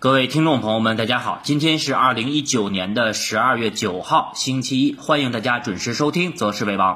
各位听众朋友们，大家好，今天是二零一九年的十二月九号，星期一，欢迎大家准时收听《择时为王》。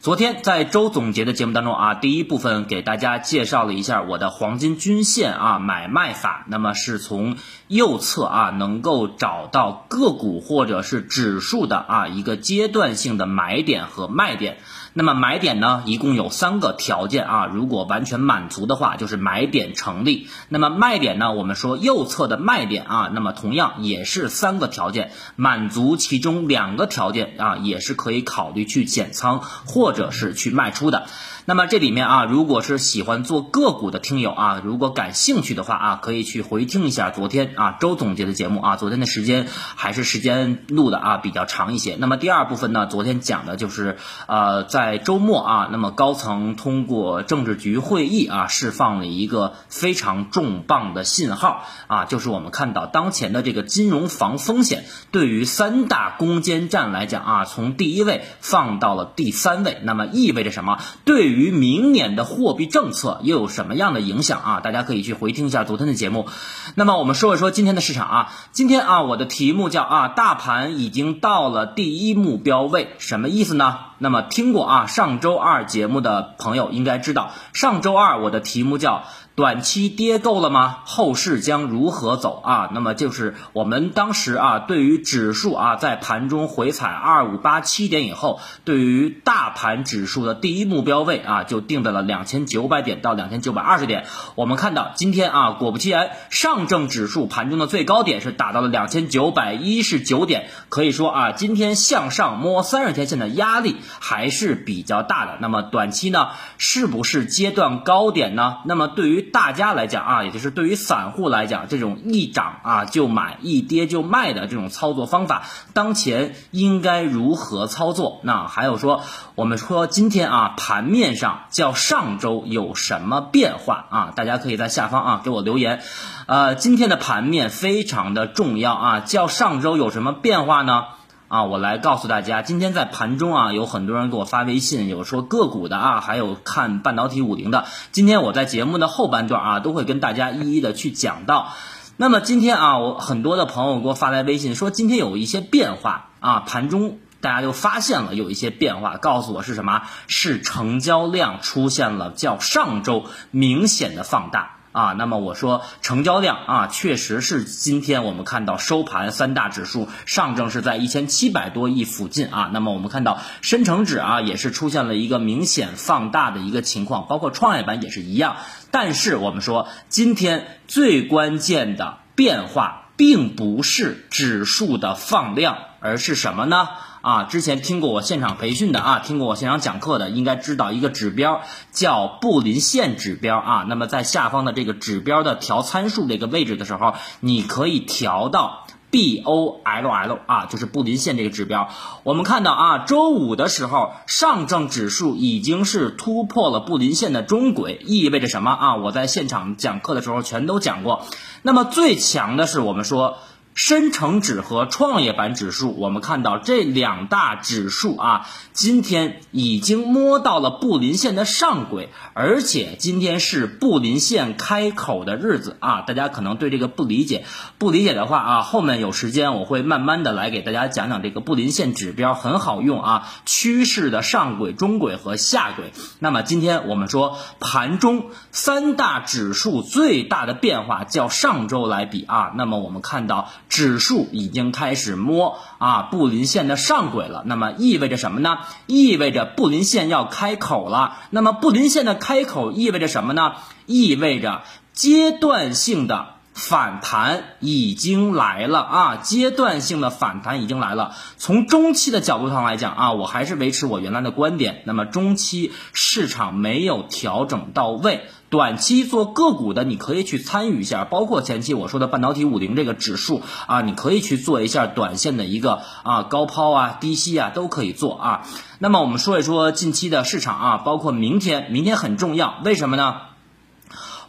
昨天在周总结的节目当中啊，第一部分给大家介绍了一下我的黄金均线啊买卖法，那么是从右侧啊能够找到个股或者是指数的啊一个阶段性的买点和卖点。那么买点呢，一共有三个条件啊，如果完全满足的话，就是买点成立。那么卖点呢，我们说右侧的卖点啊，那么同样也是三个条件，满足其中两个条件啊，也是可以考虑去减仓或者是去卖出的。那么这里面啊，如果是喜欢做个股的听友啊，如果感兴趣的话啊，可以去回听一下昨天啊周总结的节目啊，昨天的时间还是时间录的啊比较长一些。那么第二部分呢，昨天讲的就是呃在周末啊，那么高层通过政治局会议啊，释放了一个非常重磅的信号啊，就是我们看到当前的这个金融防风险对于三大攻坚战来讲啊，从第一位放到了第三位，那么意味着什么？对于于明年的货币政策又有什么样的影响啊？大家可以去回听一下昨天的节目。那么我们说一说今天的市场啊，今天啊我的题目叫啊大盘已经到了第一目标位，什么意思呢？那么听过啊上周二节目的朋友应该知道，上周二我的题目叫。短期跌够了吗？后市将如何走啊？那么就是我们当时啊，对于指数啊，在盘中回踩二五八七点以后，对于大盘指数的第一目标位啊，就定在了两千九百点到两千九百二十点。我们看到今天啊，果不其然，上证指数盘中的最高点是达到了两千九百一十九点。可以说啊，今天向上摸三十天线的压力还是比较大的。那么短期呢，是不是阶段高点呢？那么对于大家来讲啊，也就是对于散户来讲，这种一涨啊就买，一跌就卖的这种操作方法，当前应该如何操作？那还有说，我们说今天啊盘面上较上周有什么变化啊？大家可以在下方啊给我留言。呃，今天的盘面非常的重要啊，较上周有什么变化呢？啊，我来告诉大家，今天在盘中啊，有很多人给我发微信，有说个股的啊，还有看半导体五零的。今天我在节目的后半段啊，都会跟大家一一的去讲到。那么今天啊，我很多的朋友给我发来微信说，今天有一些变化啊，盘中大家就发现了有一些变化，告诉我是什么？是成交量出现了较上周明显的放大。啊，那么我说成交量啊，确实是今天我们看到收盘三大指数上证是在一千七百多亿附近啊。那么我们看到深成指啊，也是出现了一个明显放大的一个情况，包括创业板也是一样。但是我们说今天最关键的变化，并不是指数的放量，而是什么呢？啊，之前听过我现场培训的啊，听过我现场讲课的，应该知道一个指标叫布林线指标啊。那么在下方的这个指标的调参数这个位置的时候，你可以调到 B O L L 啊，就是布林线这个指标。我们看到啊，周五的时候，上证指数已经是突破了布林线的中轨，意味着什么啊？我在现场讲课的时候全都讲过。那么最强的是我们说。深成指和创业板指数，我们看到这两大指数啊，今天已经摸到了布林线的上轨，而且今天是布林线开口的日子啊。大家可能对这个不理解，不理解的话啊，后面有时间我会慢慢的来给大家讲讲这个布林线指标，很好用啊，趋势的上轨、中轨和下轨。那么今天我们说盘中三大指数最大的变化，较上周来比啊，那么我们看到。指数已经开始摸啊布林线的上轨了，那么意味着什么呢？意味着布林线要开口了。那么布林线的开口意味着什么呢？意味着阶段性的反弹已经来了啊！阶段性的反弹已经来了。从中期的角度上来讲啊，我还是维持我原来的观点。那么中期市场没有调整到位。短期做个股的，你可以去参与一下，包括前期我说的半导体五零这个指数啊，你可以去做一下短线的一个啊高抛啊低吸啊都可以做啊。那么我们说一说近期的市场啊，包括明天，明天很重要，为什么呢？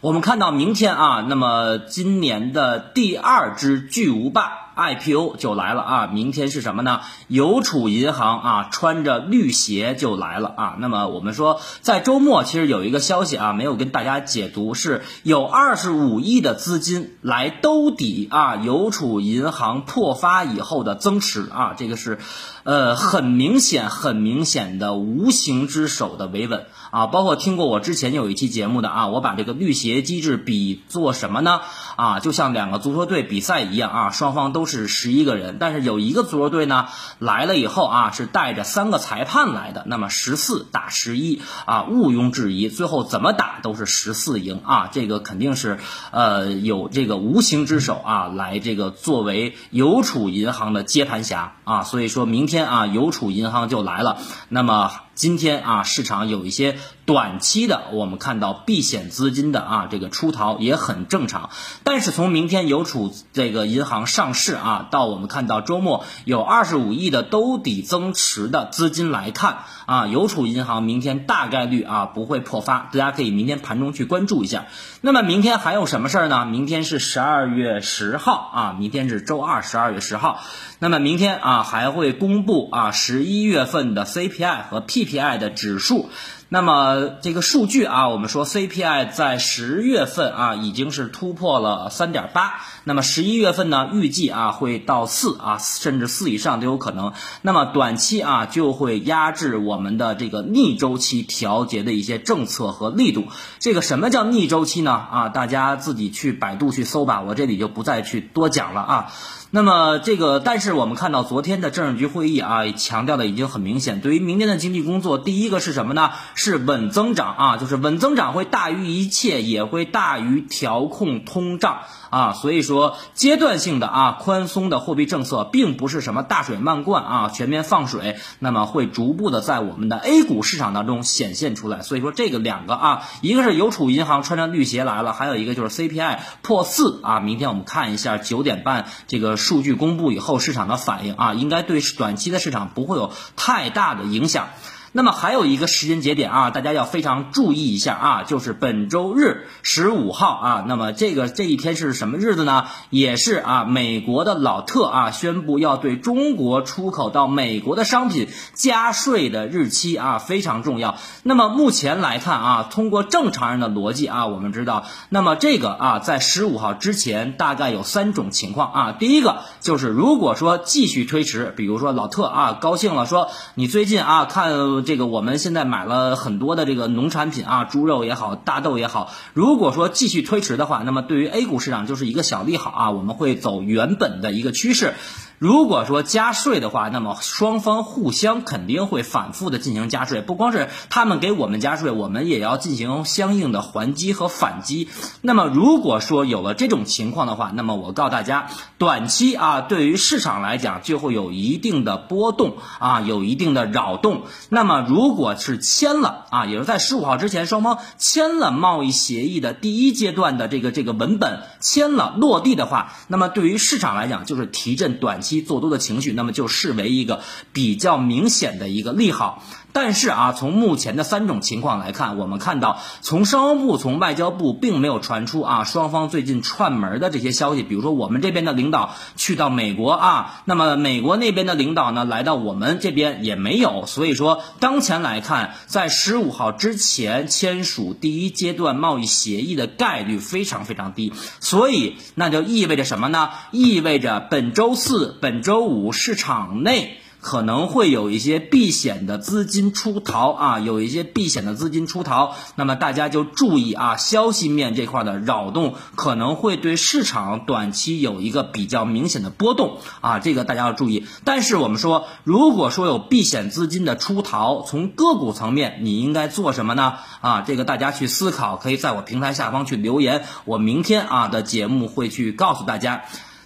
我们看到明天啊，那么今年的第二只巨无霸 IPO 就来了啊，明天是什么呢？邮储银行啊，穿着绿鞋就来了啊。那么我们说，在周末其实有一个消息啊，没有跟大家解读，是有二十五亿的资金来兜底啊，邮储银行破发以后的增持啊，这个是，呃，很明显、很明显的无形之手的维稳啊。包括听过我之前有一期节目的啊，我把这个绿鞋机制比作什么呢？啊，就像两个足球队比赛一样啊，双方都都是十一个人，但是有一个足球队呢来了以后啊，是带着三个裁判来的，那么十四打十一啊，毋庸置疑，最后怎么打都是十四赢啊，这个肯定是呃有这个无形之手啊来这个作为邮储银行的接盘侠啊，所以说明天啊邮储银行就来了，那么。今天啊，市场有一些短期的，我们看到避险资金的啊，这个出逃也很正常。但是从明天邮储这个银行上市啊，到我们看到周末有二十五亿的兜底增持的资金来看啊，邮储银行明天大概率啊不会破发，大家可以明天盘中去关注一下。那么明天还有什么事儿呢？明天是十二月十号啊，明天是周二，十二月十号。那么明天啊还会公布啊十一月份的 CPI 和 P CPI 的指数。那么这个数据啊，我们说 CPI 在十月份啊已经是突破了三点八，那么十一月份呢预计啊会到四啊，甚至四以上都有可能。那么短期啊就会压制我们的这个逆周期调节的一些政策和力度。这个什么叫逆周期呢？啊，大家自己去百度去搜吧，我这里就不再去多讲了啊。那么这个，但是我们看到昨天的政治局会议啊，强调的已经很明显。对于明天的经济工作，第一个是什么呢？是稳增长啊，就是稳增长会大于一切，也会大于调控通胀。啊，所以说阶段性的啊宽松的货币政策并不是什么大水漫灌啊全面放水，那么会逐步的在我们的 A 股市场当中显现出来。所以说这个两个啊，一个是邮储银行穿着绿鞋来了，还有一个就是 CPI 破四啊。明天我们看一下九点半这个数据公布以后市场的反应啊，应该对短期的市场不会有太大的影响。那么还有一个时间节点啊，大家要非常注意一下啊，就是本周日十五号啊。那么这个这一天是什么日子呢？也是啊，美国的老特啊宣布要对中国出口到美国的商品加税的日期啊，非常重要。那么目前来看啊，通过正常人的逻辑啊，我们知道，那么这个啊，在十五号之前大概有三种情况啊。第一个就是如果说继续推迟，比如说老特啊高兴了，说你最近啊看。这个我们现在买了很多的这个农产品啊，猪肉也好，大豆也好。如果说继续推迟的话，那么对于 A 股市场就是一个小利好啊，我们会走原本的一个趋势。如果说加税的话，那么双方互相肯定会反复的进行加税，不光是他们给我们加税，我们也要进行相应的还击和反击。那么如果说有了这种情况的话，那么我告诉大家，短期啊，对于市场来讲就会有一定的波动啊，有一定的扰动。那么如果是签了啊，也就是在十五号之前双方签了贸易协议的第一阶段的这个这个文本签了落地的话，那么对于市场来讲就是提振短。期做多的情绪，那么就视为一个比较明显的一个利好。但是啊，从目前的三种情况来看，我们看到从商务部、从外交部并没有传出啊双方最近串门的这些消息。比如说我们这边的领导去到美国啊，那么美国那边的领导呢来到我们这边也没有。所以说当前来看，在十五号之前签署第一阶段贸易协议的概率非常非常低。所以那就意味着什么呢？意味着本周四、本周五市场内。可能会有一些避险的资金出逃啊，有一些避险的资金出逃，那么大家就注意啊，消息面这块的扰动可能会对市场短期有一个比较明显的波动啊，这个大家要注意。但是我们说，如果说有避险资金的出逃，从个股层面你应该做什么呢？啊，这个大家去思考，可以在我平台下方去留言，我明天啊的节目会去告诉大家。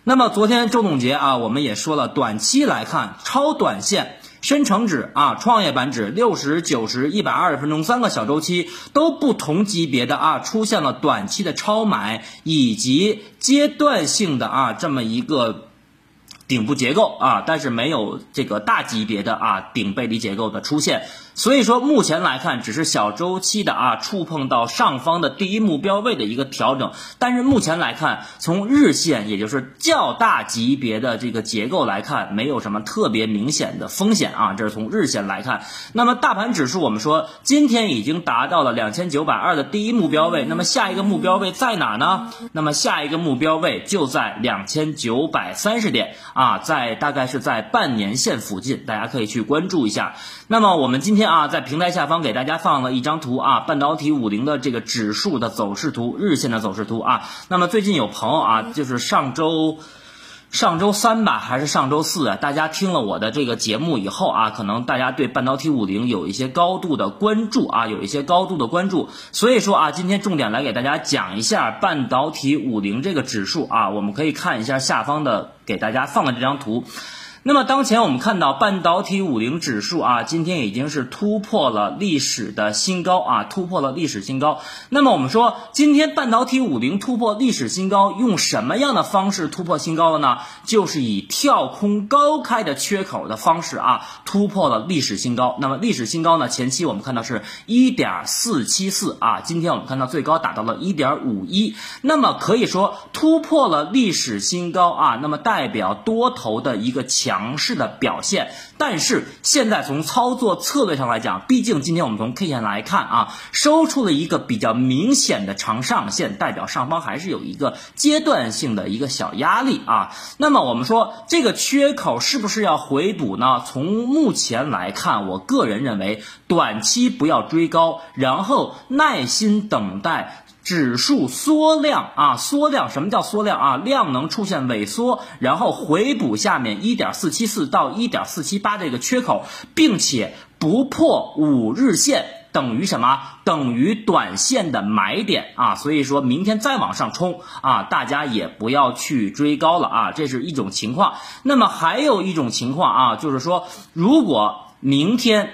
那么昨天周总结啊，我们也说了，短期来看，超短线、深成指啊、创业板指六十九十一百二十分钟三个小周期都不同级别的啊，出现了短期的超买以及阶段性的啊这么一个。顶部结构啊，但是没有这个大级别的啊顶背离结构的出现，所以说目前来看只是小周期的啊触碰到上方的第一目标位的一个调整，但是目前来看，从日线也就是较大级别的这个结构来看，没有什么特别明显的风险啊，这是从日线来看。那么大盘指数我们说今天已经达到了两千九百二的第一目标位，那么下一个目标位在哪呢？那么下一个目标位就在两千九百三十点啊，在大概是在半年线附近，大家可以去关注一下。那么我们今天啊，在平台下方给大家放了一张图啊，半导体五零的这个指数的走势图，日线的走势图啊。那么最近有朋友啊，就是上周。上周三吧，还是上周四啊？大家听了我的这个节目以后啊，可能大家对半导体五零有一些高度的关注啊，有一些高度的关注。所以说啊，今天重点来给大家讲一下半导体五零这个指数啊，我们可以看一下下方的给大家放的这张图。那么当前我们看到半导体五零指数啊，今天已经是突破了历史的新高啊，突破了历史新高。那么我们说，今天半导体五零突破历史新高，用什么样的方式突破新高的呢？就是以跳空高开的缺口的方式啊，突破了历史新高。那么历史新高呢，前期我们看到是一点四七四啊，今天我们看到最高达到了一点五一。那么可以说突破了历史新高啊，那么代表多头的一个强。强势的表现，但是现在从操作策略上来讲，毕竟今天我们从 K 线来看啊，收出了一个比较明显的长上限，代表上方还是有一个阶段性的一个小压力啊。那么我们说这个缺口是不是要回补呢？从目前来看，我个人认为短期不要追高，然后耐心等待。指数缩量啊，缩量，什么叫缩量啊？量能出现萎缩，然后回补下面一点四七四到一点四七八这个缺口，并且不破五日线，等于什么？等于短线的买点啊！所以说明天再往上冲啊，大家也不要去追高了啊，这是一种情况。那么还有一种情况啊，就是说如果明天。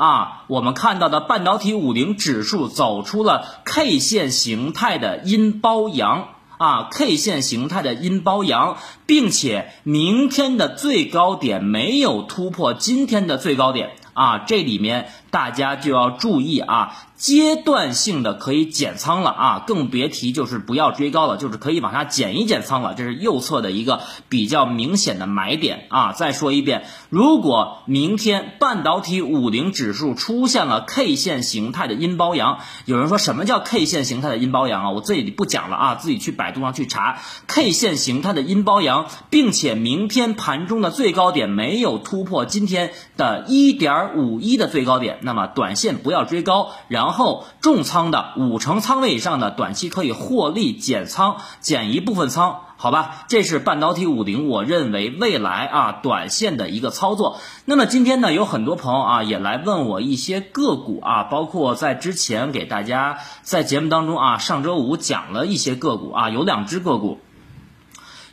啊，我们看到的半导体五零指数走出了 K 线形态的阴包阳啊，K 线形态的阴包阳，并且明天的最高点没有突破今天的最高点啊，这里面大家就要注意啊。阶段性的可以减仓了啊，更别提就是不要追高了，就是可以往下减一减仓了。这是右侧的一个比较明显的买点啊。再说一遍，如果明天半导体五零指数出现了 K 线形态的阴包阳，有人说什么叫 K 线形态的阴包阳啊？我这里不讲了啊，自己去百度上去查 K 线形态的阴包阳，并且明天盘中的最高点没有突破今天的一点五一的最高点，那么短线不要追高，然后。重仓的五成仓位以上的短期可以获利减仓，减一部分仓，好吧？这是半导体五零，我认为未来啊短线的一个操作。那么今天呢，有很多朋友啊也来问我一些个股啊，包括在之前给大家在节目当中啊，上周五讲了一些个股啊，有两只个股。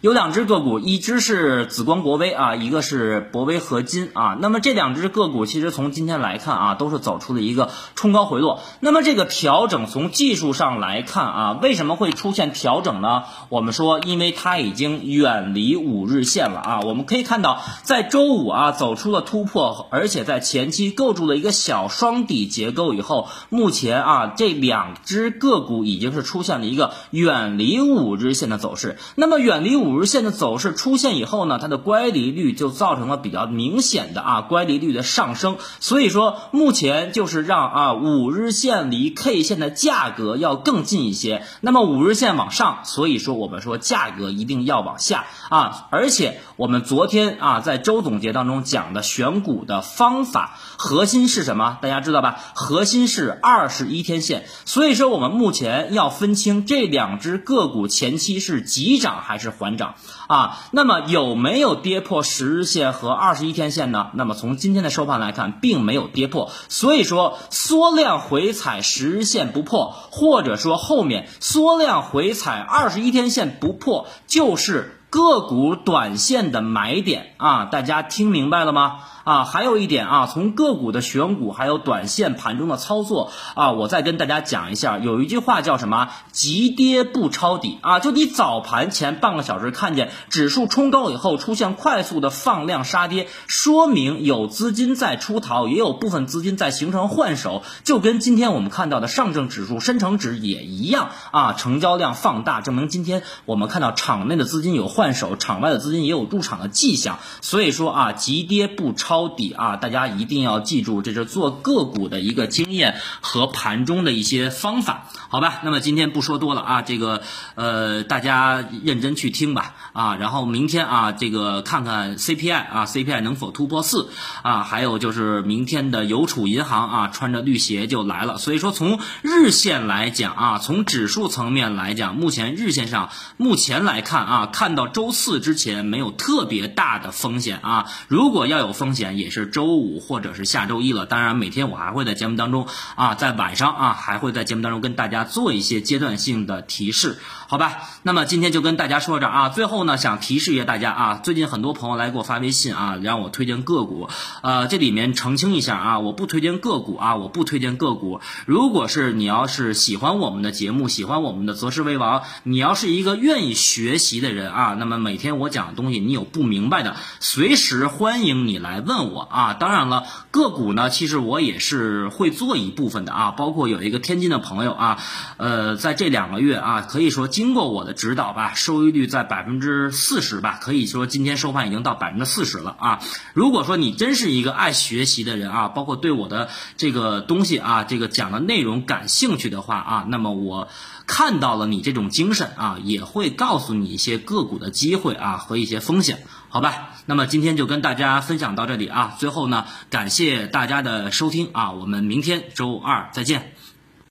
有两只个股，一只是紫光国威啊，一个是博威合金啊。那么这两只个股其实从今天来看啊，都是走出了一个冲高回落。那么这个调整从技术上来看啊，为什么会出现调整呢？我们说，因为它已经远离五日线了啊。我们可以看到，在周五啊走出了突破，而且在前期构筑了一个小双底结构以后，目前啊这两只个股已经是出现了一个远离五日线的走势。那么远离五。五日线的走势出现以后呢，它的乖离率就造成了比较明显的啊乖离率的上升，所以说目前就是让啊五日线离 K 线的价格要更近一些，那么五日线往上，所以说我们说价格一定要往下啊，而且我们昨天啊在周总结当中讲的选股的方法核心是什么？大家知道吧？核心是二十一天线，所以说我们目前要分清这两只个股前期是急涨还是缓。涨啊，那么有没有跌破十日线和二十一天线呢？那么从今天的收盘来看，并没有跌破，所以说缩量回踩十日线不破，或者说后面缩量回踩二十一天线不破，就是个股短线的买点啊！大家听明白了吗？啊。还有一点啊，从个股的选股还有短线盘中的操作啊，我再跟大家讲一下，有一句话叫什么？急跌不抄底啊，就你早盘前半个小时看见指数冲高以后出现快速的放量杀跌，说明有资金在出逃，也有部分资金在形成换手，就跟今天我们看到的上证指数深成指也一样啊，成交量放大，证明今天我们看到场内的资金有换手，场外的资金也有入场的迹象，所以说啊，急跌不抄抄底啊，大家一定要记住，这是做个股的一个经验和盘中的一些方法，好吧？那么今天不说多了啊，这个呃，大家认真去听吧啊，然后明天啊，这个看看 CPI 啊，CPI 能否突破四啊，还有就是明天的邮储银行啊，穿着绿鞋就来了，所以说从日线来讲啊，从指数层面来讲，目前日线上目前来看啊，看到周四之前没有特别大的风险啊，如果要有风险，也是周五或者是下周一了。当然，每天我还会在节目当中啊，在晚上啊，还会在节目当中跟大家做一些阶段性的提示，好吧？那么今天就跟大家说着啊，最后呢，想提示一下大家啊，最近很多朋友来给我发微信啊，让我推荐个股，呃，这里面澄清一下啊，我不推荐个股啊，我不推荐个股。如果是你要是喜欢我们的节目，喜欢我们的择时为王，你要是一个愿意学习的人啊，那么每天我讲的东西你有不明白的，随时欢迎你来问问我啊。当然了，个股呢，其实我也是会做一部分的啊，包括有一个天津的朋友啊，呃，在这两个月啊，可以说经过我的指导吧，收益率在百分之四十吧，可以说今天收盘已经到百分之四十了啊。如果说你真是一个爱学习的人啊，包括对我的这个东西啊，这个讲的内容感兴趣的话啊，那么我看到了你这种精神啊，也会告诉你一些个股的机会啊和一些风险，好吧？那么今天就跟大家分享到这里啊，最后呢，感谢大家的收听啊，我们明天周二再见。